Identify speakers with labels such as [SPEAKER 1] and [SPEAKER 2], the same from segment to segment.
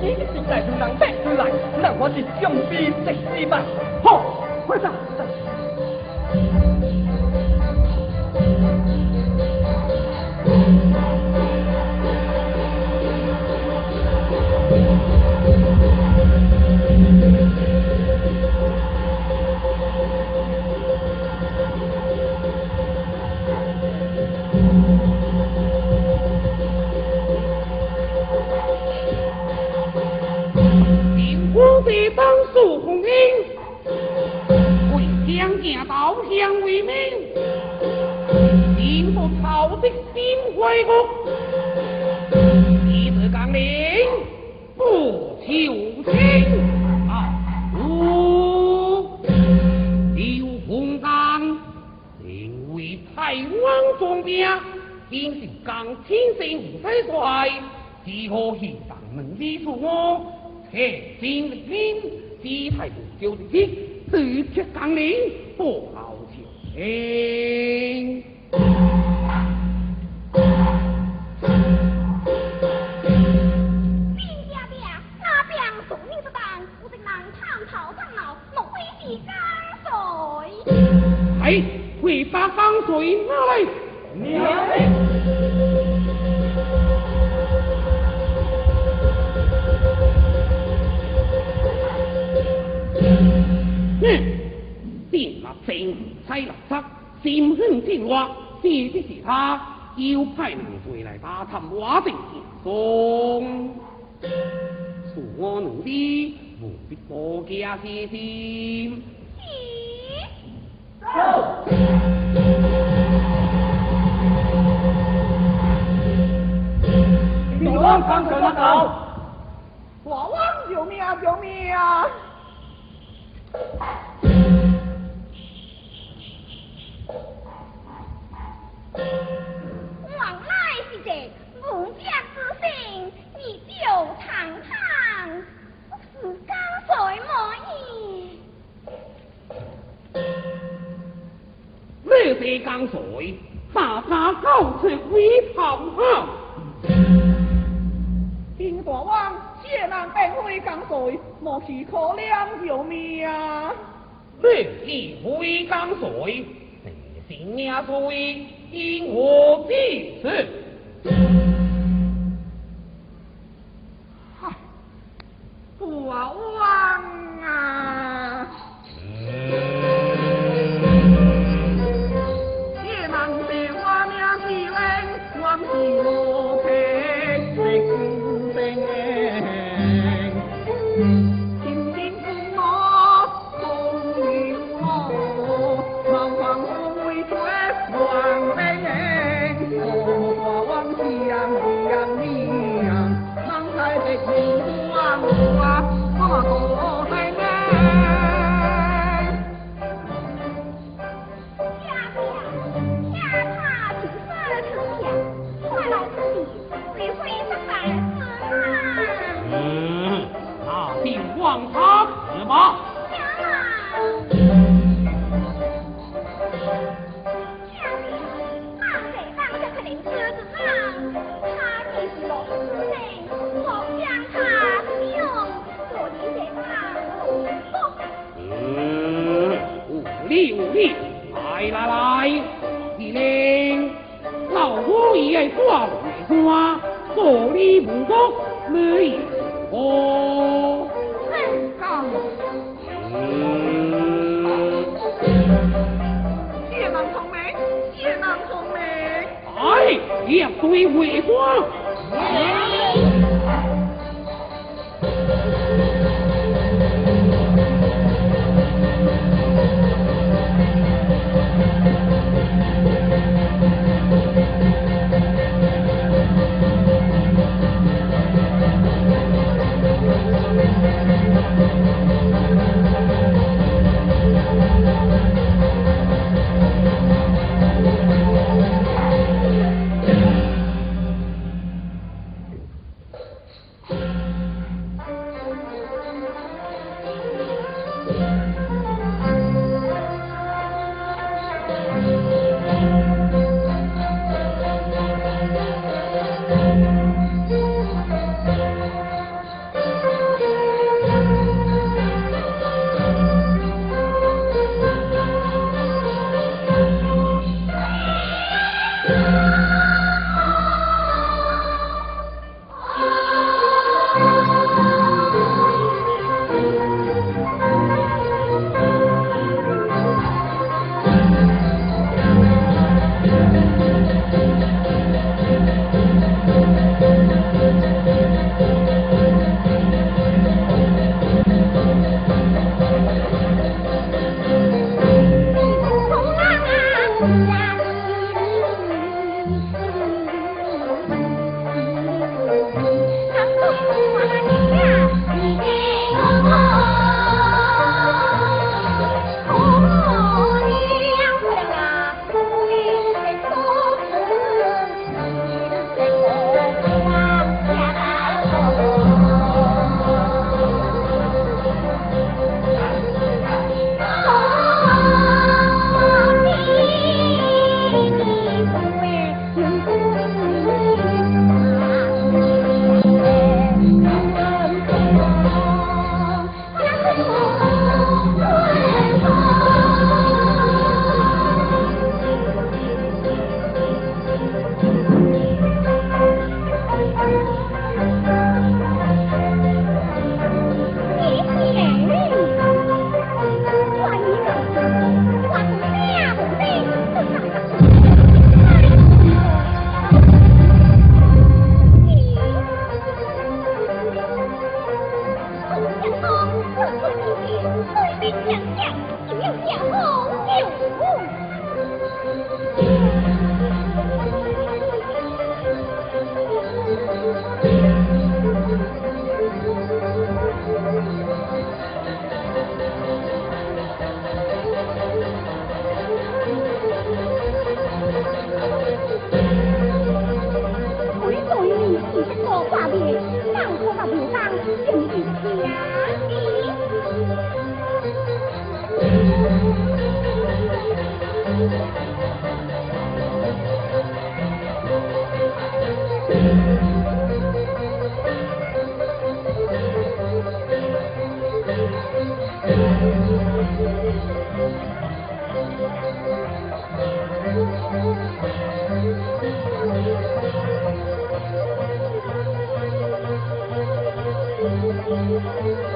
[SPEAKER 1] 你的心来就能带出来，那我是将兵直死吧。好，
[SPEAKER 2] 飞过。一字纲领，不求听。啊，五刘洪刚，因为太王中兵，今是刚天生无帅，只好去当门里住我，且进兵，姿态不就的紧，直接纲领，不好求。那方水来？娘！哼，见马正差垃圾，心狠见我，这的是他，要派人回来打探我的行踪。恕我努力，不必多加些心。
[SPEAKER 3] 我王救命啊！救命啊！
[SPEAKER 4] 往来是这无家之身，你就堂堂是高
[SPEAKER 2] 西江水，把他告出威彭后。
[SPEAKER 3] 金大王，谢人变威江水，莫是可怜救命啊！
[SPEAKER 2] 你是威江水，你是命水，因何必死？来来来，司令，老夫已系挂为官，坐立不动，没有我。
[SPEAKER 3] 真高。越南同盟，越南同盟。
[SPEAKER 2] 哎，两对为官。
[SPEAKER 4] Thank you.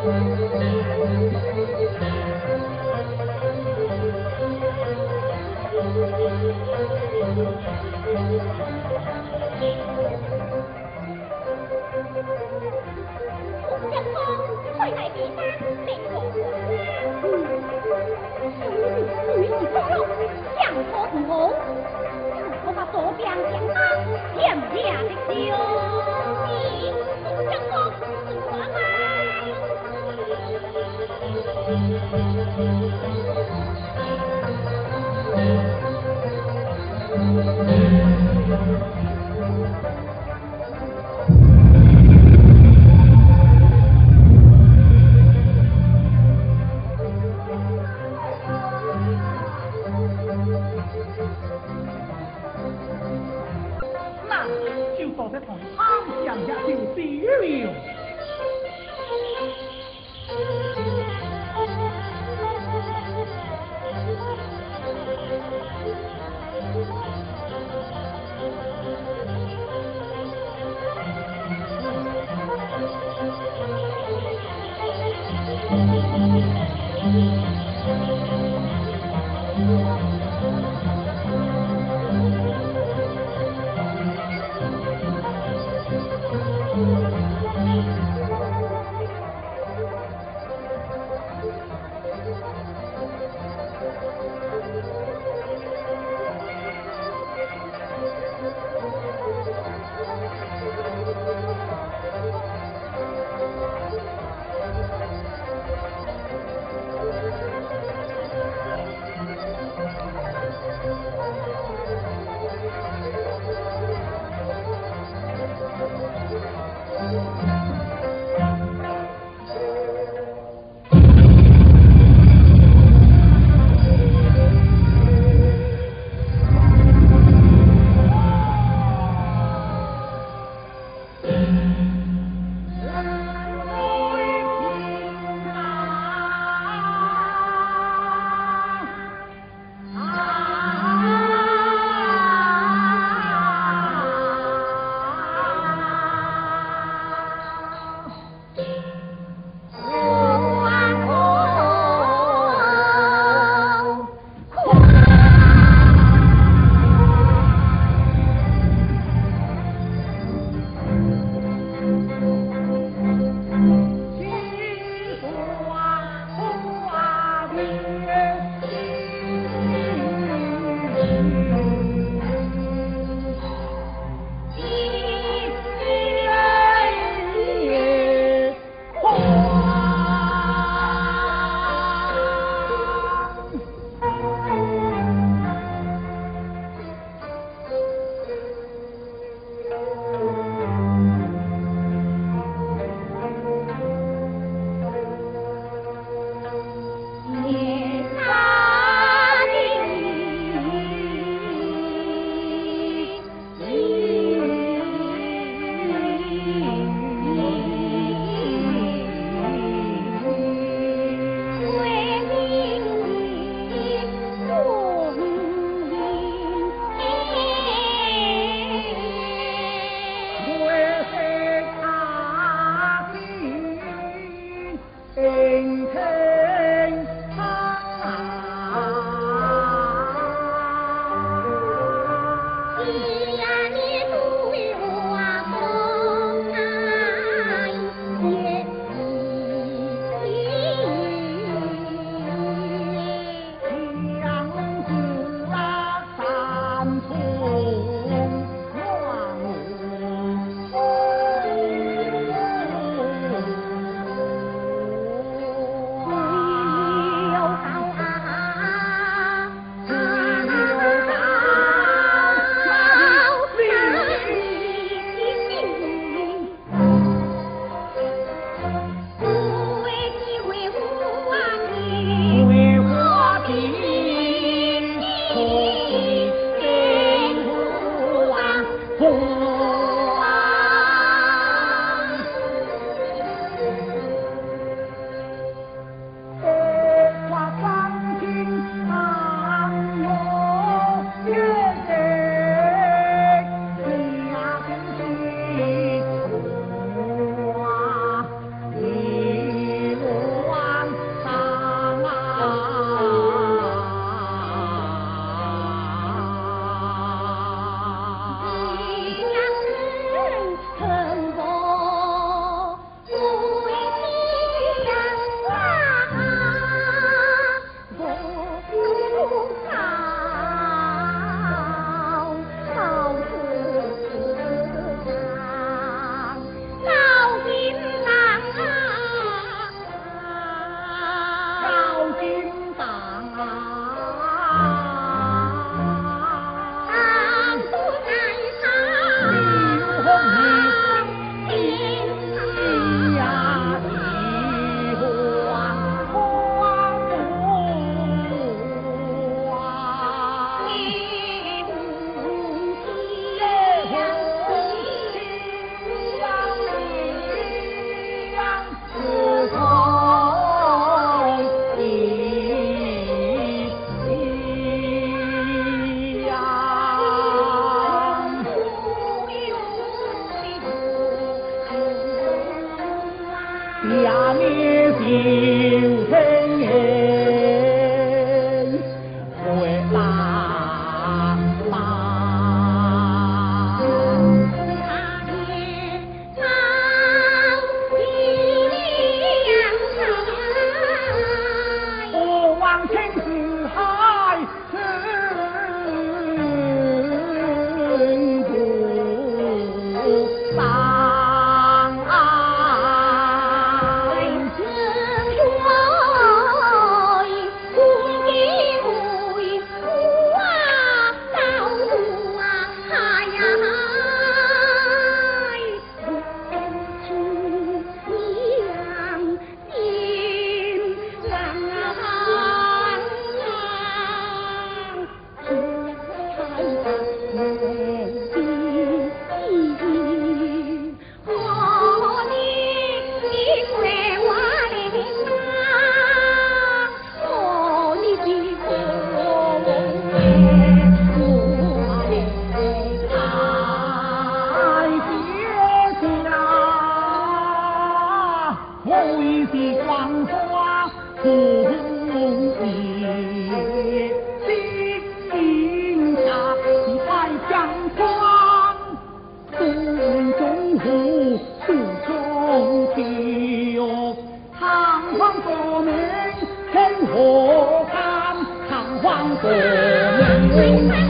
[SPEAKER 4] 将好将好，将好把左边将好，两边的丢。
[SPEAKER 5] Música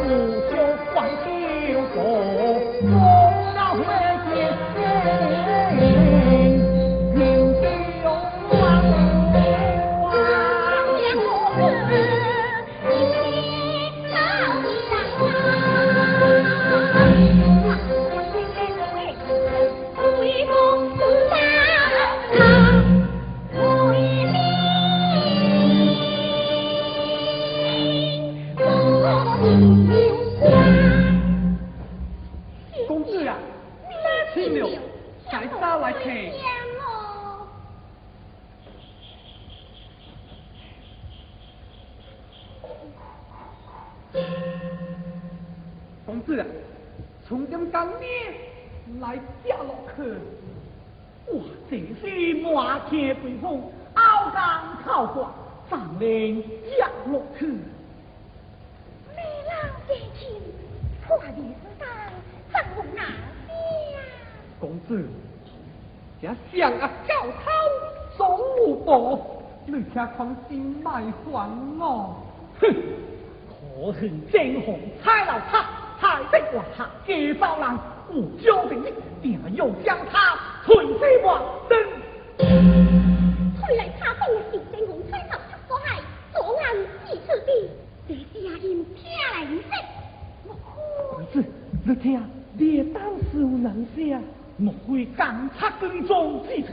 [SPEAKER 5] 你就放心
[SPEAKER 1] 公子啊，从今今日，来嫁落去。
[SPEAKER 5] 哇，正是马天飞风，傲岗草火，长林压落去。美
[SPEAKER 4] 郎借前，破的子弹，怎么难飞。
[SPEAKER 1] 公子，这声啊，九他总无报。你且放心，卖算我。
[SPEAKER 5] 哼，可恨正红差老客。太子王下家包人，无交的你，定要将他存世王登。
[SPEAKER 4] 看来他都是真红吹头，我系左眼四处的，这声音听来认识。不
[SPEAKER 5] 是，你听，你当是有人声，莫非监察跟踪之处。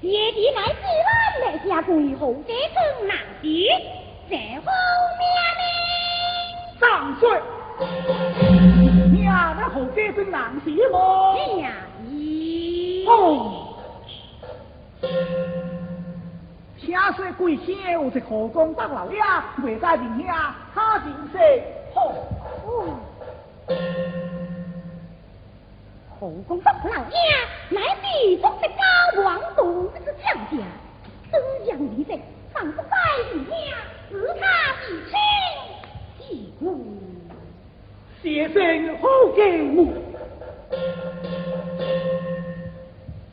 [SPEAKER 4] 爹爹乃是万能家国后得中男敌，这后面呢？
[SPEAKER 5] 上岁，娘的后得中难敌么？
[SPEAKER 4] 娘的，哦，
[SPEAKER 5] 听说贵姓有在河中当老爷，未在人家他人说，
[SPEAKER 4] 哦后宫当老爷，乃是中的高王度之将将，虽然离世，尚不在面下，自他自亲，义无。
[SPEAKER 5] 先生好给我，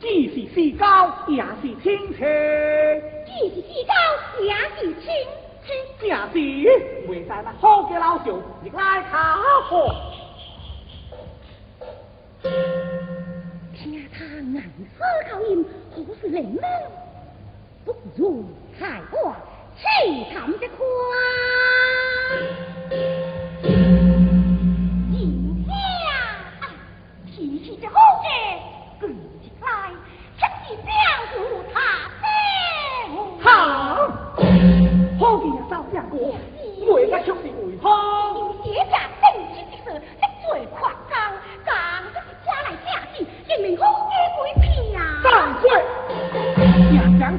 [SPEAKER 5] 既是世高，也是亲情；
[SPEAKER 4] 既是世高，也是亲
[SPEAKER 5] 亲。正是，为啥那好给老兄，你来看好。
[SPEAKER 4] 暗思考音，何是灵呢？不如开我气谈的宽。一下，提起这好嘅，举起来，却是将入他心。好，
[SPEAKER 5] 好嘅也少两个，
[SPEAKER 4] 为了却
[SPEAKER 5] 是为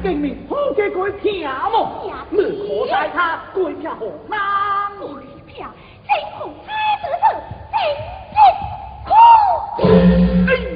[SPEAKER 5] 岁，也讲证明好给鬼骗么？
[SPEAKER 4] 你可待
[SPEAKER 5] 他鬼骗何难？鬼
[SPEAKER 4] 骗，真恐猜得是真真苦。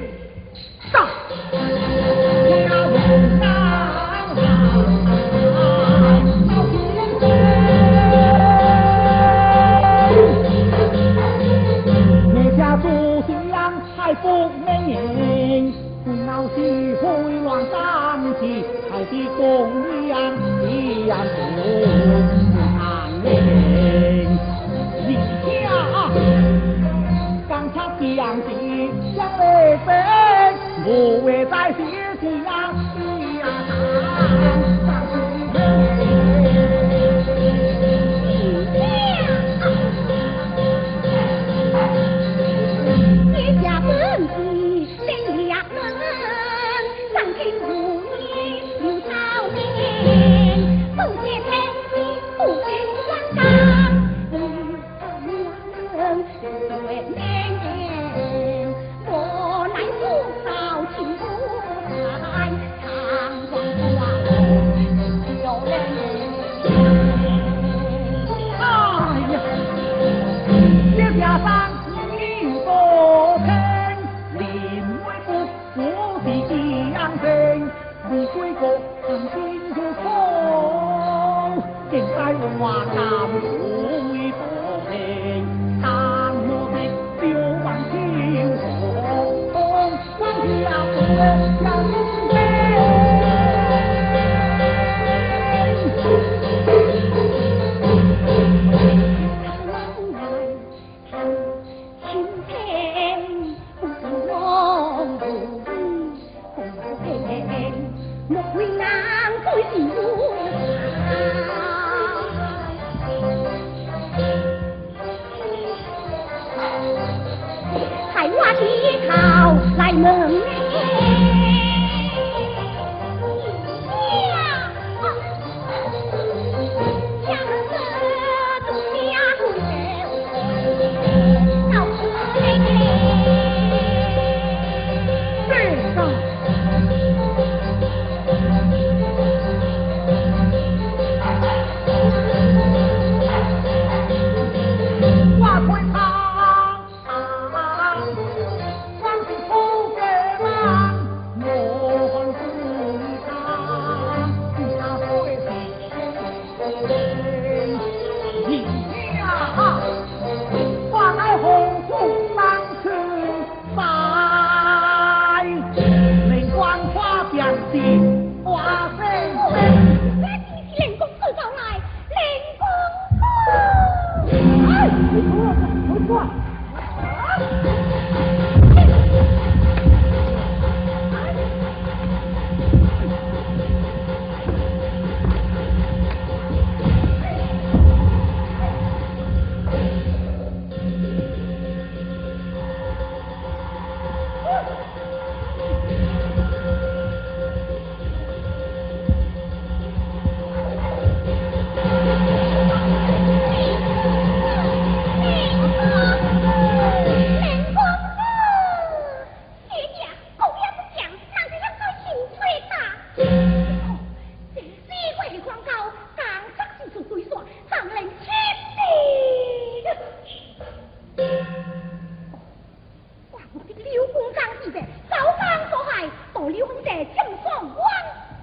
[SPEAKER 4] 夺离婚者将双亡，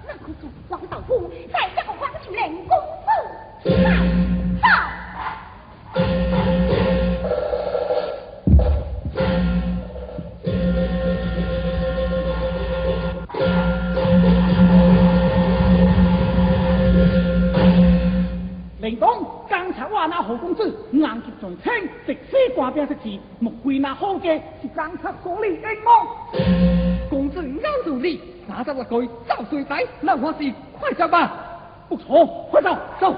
[SPEAKER 4] 那可做王道夫在这个黄秋莲公子来走。
[SPEAKER 5] 林东，刚才我那何公子硬结在青，直西挂边的字，莫归那好嘅是刚才所立的梦。
[SPEAKER 1] 公子咬住你，拿着那句找水仔，让我是快走吧。
[SPEAKER 5] 不错，快走，走。